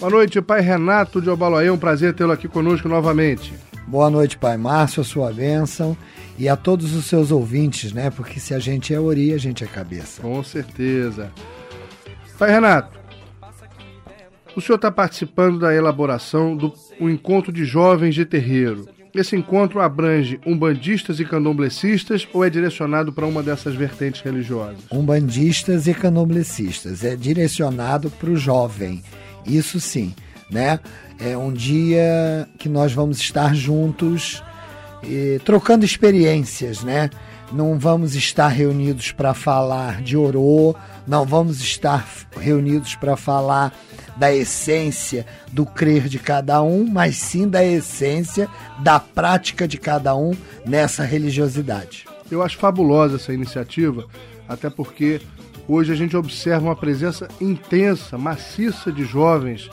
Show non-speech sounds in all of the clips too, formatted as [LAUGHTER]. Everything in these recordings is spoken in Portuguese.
Boa noite, pai Renato de Obaloaí. É um prazer tê-lo aqui conosco novamente. Boa noite, pai Márcio, a sua bênção. E a todos os seus ouvintes, né? Porque se a gente é ori, a gente é cabeça. Com certeza. Pai Renato, o senhor está participando da elaboração do um encontro de jovens de terreiro. Esse encontro abrange umbandistas e candomblecistas ou é direcionado para uma dessas vertentes religiosas? Umbandistas e candomblecistas. É direcionado para o jovem. Isso sim, né? É um dia que nós vamos estar juntos, e, trocando experiências, né? Não vamos estar reunidos para falar de orô, não vamos estar reunidos para falar da essência do crer de cada um, mas sim da essência da prática de cada um nessa religiosidade. Eu acho fabulosa essa iniciativa, até porque hoje a gente observa uma presença intensa, maciça de jovens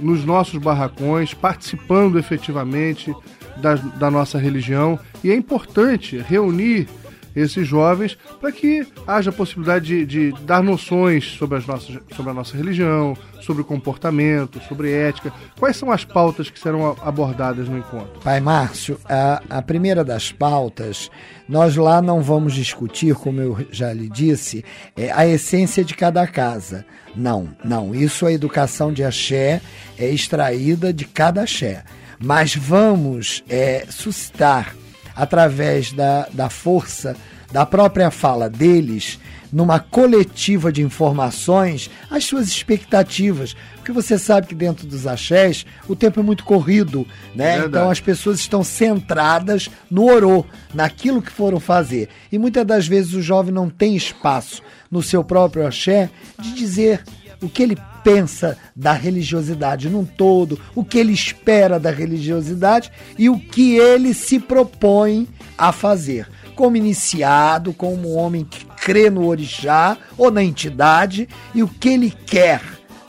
nos nossos barracões, participando efetivamente da, da nossa religião. E é importante reunir esses jovens para que haja possibilidade de, de, dar noções sobre, as nossas, sobre a nossa religião, sobre o comportamento, sobre ética. Quais são as pautas que serão abordadas no encontro? Pai Márcio, a, a primeira das pautas, nós lá não vamos discutir, como eu já lhe disse, é a essência de cada casa. Não, não. Isso a educação de axé é extraída de cada axé mas vamos é, suscitar através da, da força da própria fala deles, numa coletiva de informações, as suas expectativas. Porque você sabe que dentro dos axés o tempo é muito corrido, né? Então as pessoas estão centradas no orô, naquilo que foram fazer. E muitas das vezes o jovem não tem espaço no seu próprio axé de dizer o que ele pensa da religiosidade num todo, o que ele espera da religiosidade e o que ele se propõe a fazer. Como iniciado, como um homem que crê no orixá ou na entidade e o que ele quer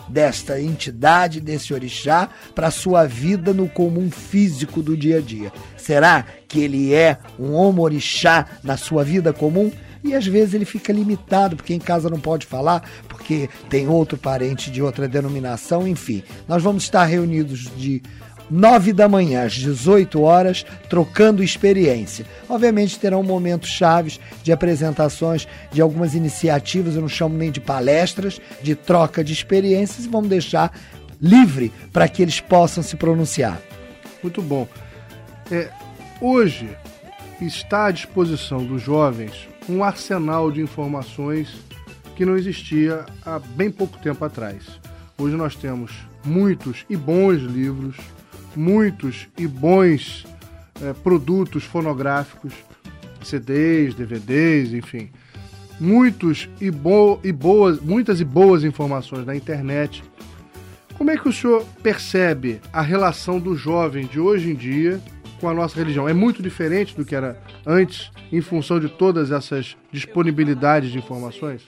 desta entidade, desse orixá, para sua vida no comum físico do dia a dia. Será que ele é um homo orixá na sua vida comum? E às vezes ele fica limitado, porque em casa não pode falar, porque tem outro parente de outra denominação, enfim. Nós vamos estar reunidos de 9 da manhã às 18 horas, trocando experiência. Obviamente terão momentos chaves de apresentações de algumas iniciativas, eu não chamo nem de palestras, de troca de experiências e vamos deixar livre para que eles possam se pronunciar. Muito bom. É, hoje está à disposição dos jovens um arsenal de informações que não existia há bem pouco tempo atrás. Hoje nós temos muitos e bons livros, muitos e bons é, produtos fonográficos, CDs, DVDs, enfim, muitos e, bo e boas, muitas e boas informações na internet. Como é que o senhor percebe a relação do jovem de hoje em dia com a nossa religião? É muito diferente do que era antes, em função de todas essas disponibilidades de informações?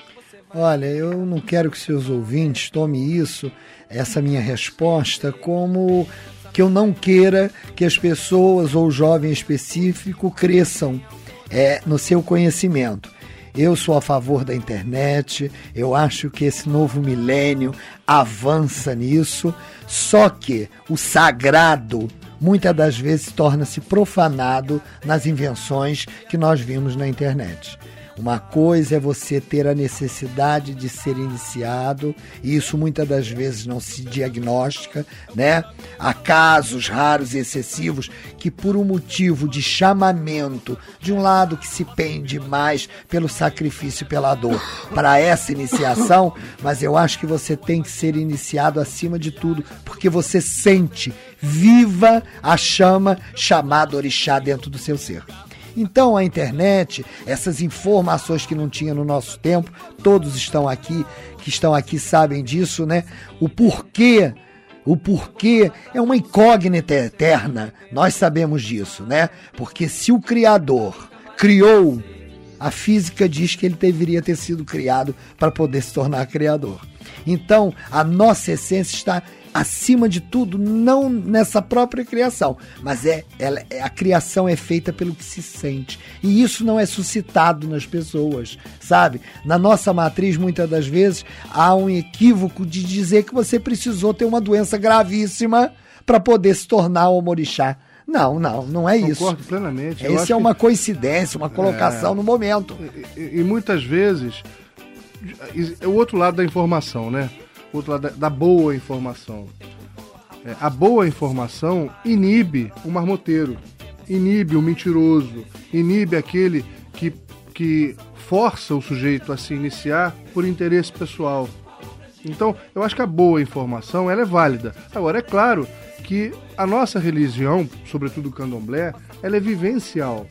Olha, eu não quero que seus ouvintes tomem isso, essa minha resposta, como que eu não queira que as pessoas ou o jovem específico cresçam é, no seu conhecimento. Eu sou a favor da internet, eu acho que esse novo milênio avança nisso, só que o sagrado muitas das vezes torna-se profanado nas invenções que nós vimos na internet. Uma coisa é você ter a necessidade de ser iniciado, e isso muitas das vezes não se diagnostica, né? Há casos raros e excessivos que, por um motivo de chamamento, de um lado que se pende mais pelo sacrifício e pela dor, para essa iniciação, mas eu acho que você tem que ser iniciado acima de tudo, porque você sente viva a chama chamada orixá dentro do seu ser. Então a internet, essas informações que não tinha no nosso tempo, todos estão aqui, que estão aqui sabem disso, né? O porquê o porquê é uma incógnita eterna. Nós sabemos disso, né? Porque se o Criador criou, a física diz que ele deveria ter sido criado para poder se tornar criador. Então, a nossa essência está acima de tudo, não nessa própria criação, mas é, ela, é, a criação é feita pelo que se sente. E isso não é suscitado nas pessoas, sabe? Na nossa matriz, muitas das vezes, há um equívoco de dizer que você precisou ter uma doença gravíssima para poder se tornar omorixá. Não, não, não é isso. Concordo plenamente. Essa é uma que... coincidência, uma colocação é... no momento. E, e, muitas vezes, o outro lado da informação, né? O outro lado da, da boa informação. É, a boa informação inibe o marmoteiro, inibe o mentiroso, inibe aquele que, que força o sujeito a se iniciar por interesse pessoal. Então, eu acho que a boa informação ela é válida. Agora, é claro que a nossa religião, sobretudo o candomblé, ela é vivencial.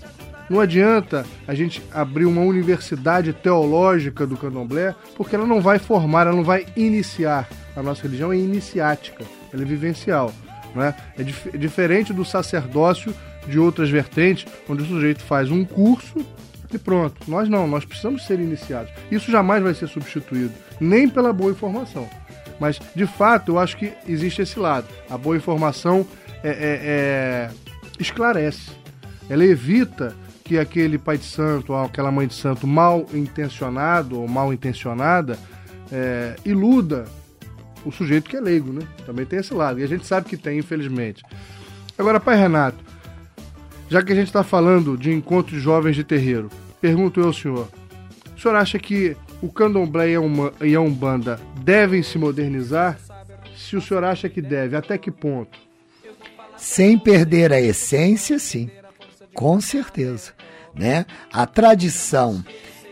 Não adianta a gente abrir uma universidade teológica do candomblé, porque ela não vai formar, ela não vai iniciar. A nossa religião é iniciática, ela é vivencial. Não é? É, dif é diferente do sacerdócio de outras vertentes, onde o sujeito faz um curso e pronto. Nós não, nós precisamos ser iniciados. Isso jamais vai ser substituído, nem pela boa informação. Mas, de fato, eu acho que existe esse lado. A boa informação é, é, é, esclarece. Ela evita que aquele pai de santo ou aquela mãe de santo mal intencionado ou mal intencionada é, iluda o sujeito que é leigo, né? Também tem esse lado. E a gente sabe que tem, infelizmente. Agora, pai Renato, já que a gente está falando de encontros jovens de terreiro, pergunto eu ao senhor: o senhor acha que o candomblé e a umbanda devem se modernizar? Se o senhor acha que deve, até que ponto? Sem perder a essência, sim, com certeza. Né? A tradição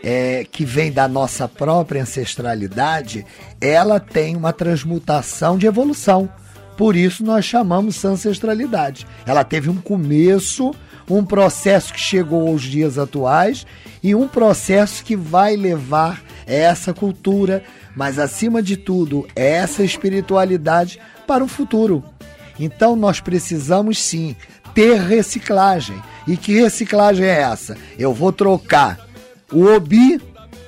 é, que vem da nossa própria ancestralidade, ela tem uma transmutação de evolução. Por isso nós chamamos ancestralidade. Ela teve um começo, um processo que chegou aos dias atuais e um processo que vai levar essa cultura, mas acima de tudo, essa espiritualidade para o futuro. Então nós precisamos sim ter reciclagem. E que reciclagem é essa? Eu vou trocar o obi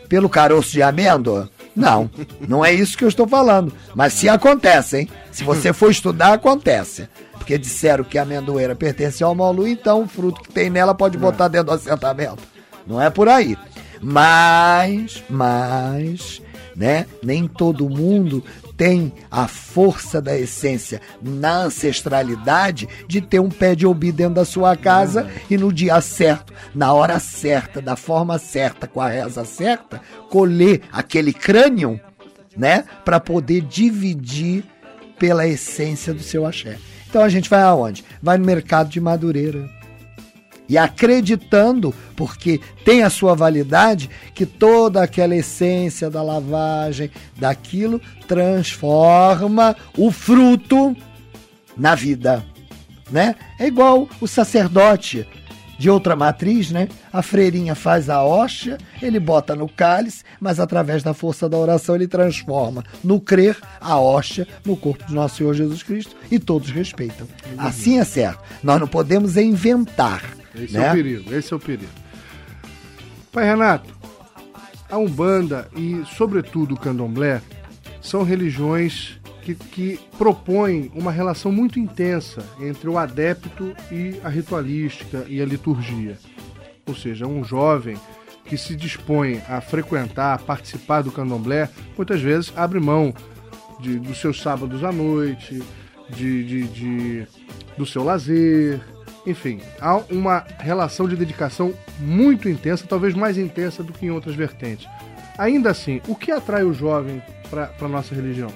pelo caroço de amêndoa? Não, não é isso que eu estou falando. Mas se acontece, hein? Se você for estudar, acontece. Porque disseram que a amendoeira pertence ao malu, então o fruto que tem nela pode botar dentro do assentamento. Não é por aí. Mas, mas, né? Nem todo mundo tem a força da essência na ancestralidade de ter um pé de obi dentro da sua casa uhum. e no dia certo, na hora certa, da forma certa, com a reza certa, colher aquele crânio, né, para poder dividir pela essência do seu axé. Então a gente vai aonde? Vai no mercado de Madureira e acreditando, porque tem a sua validade, que toda aquela essência da lavagem, daquilo, transforma o fruto na vida, né? É igual o sacerdote de outra matriz, né? A freirinha faz a hóstia, ele bota no cálice, mas através da força da oração ele transforma no crer a hóstia no corpo de nosso Senhor Jesus Cristo e todos respeitam. Assim é certo. Nós não podemos inventar esse né? é o né? perigo, esse é o perigo. Pai Renato, a Umbanda e, sobretudo, o Candomblé são religiões que, que propõem uma relação muito intensa entre o adepto e a ritualística e a liturgia. Ou seja, um jovem que se dispõe a frequentar, a participar do candomblé, muitas vezes abre mão de, dos seus sábados à noite, de, de, de do seu lazer, enfim, há uma relação de dedicação muito intensa, talvez mais intensa do que em outras vertentes. Ainda assim, o que atrai o jovem para a nossa religião?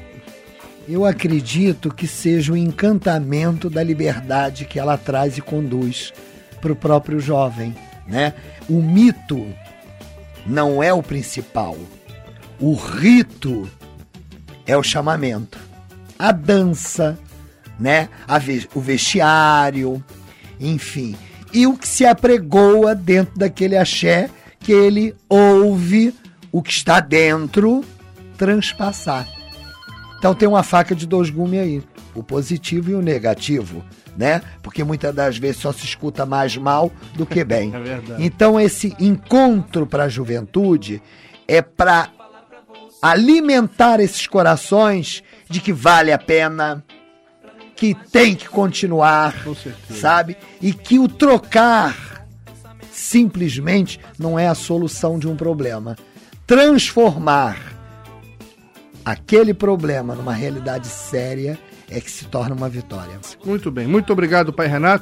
Eu acredito que seja o encantamento da liberdade que ela traz e conduz para o próprio jovem. Né? O mito não é o principal. O rito é o chamamento. A dança, né? o vestiário, enfim. E o que se apregoa dentro daquele axé que ele ouve o que está dentro transpassar. Então tem uma faca de dois gumes aí, o positivo e o negativo, né? Porque muitas das vezes só se escuta mais mal do que bem. [LAUGHS] é verdade. Então esse encontro para a juventude é para alimentar esses corações de que vale a pena, que tem que continuar, sabe? E que o trocar simplesmente não é a solução de um problema. Transformar aquele problema numa realidade séria é que se torna uma vitória. Muito bem. Muito obrigado, Pai Renato.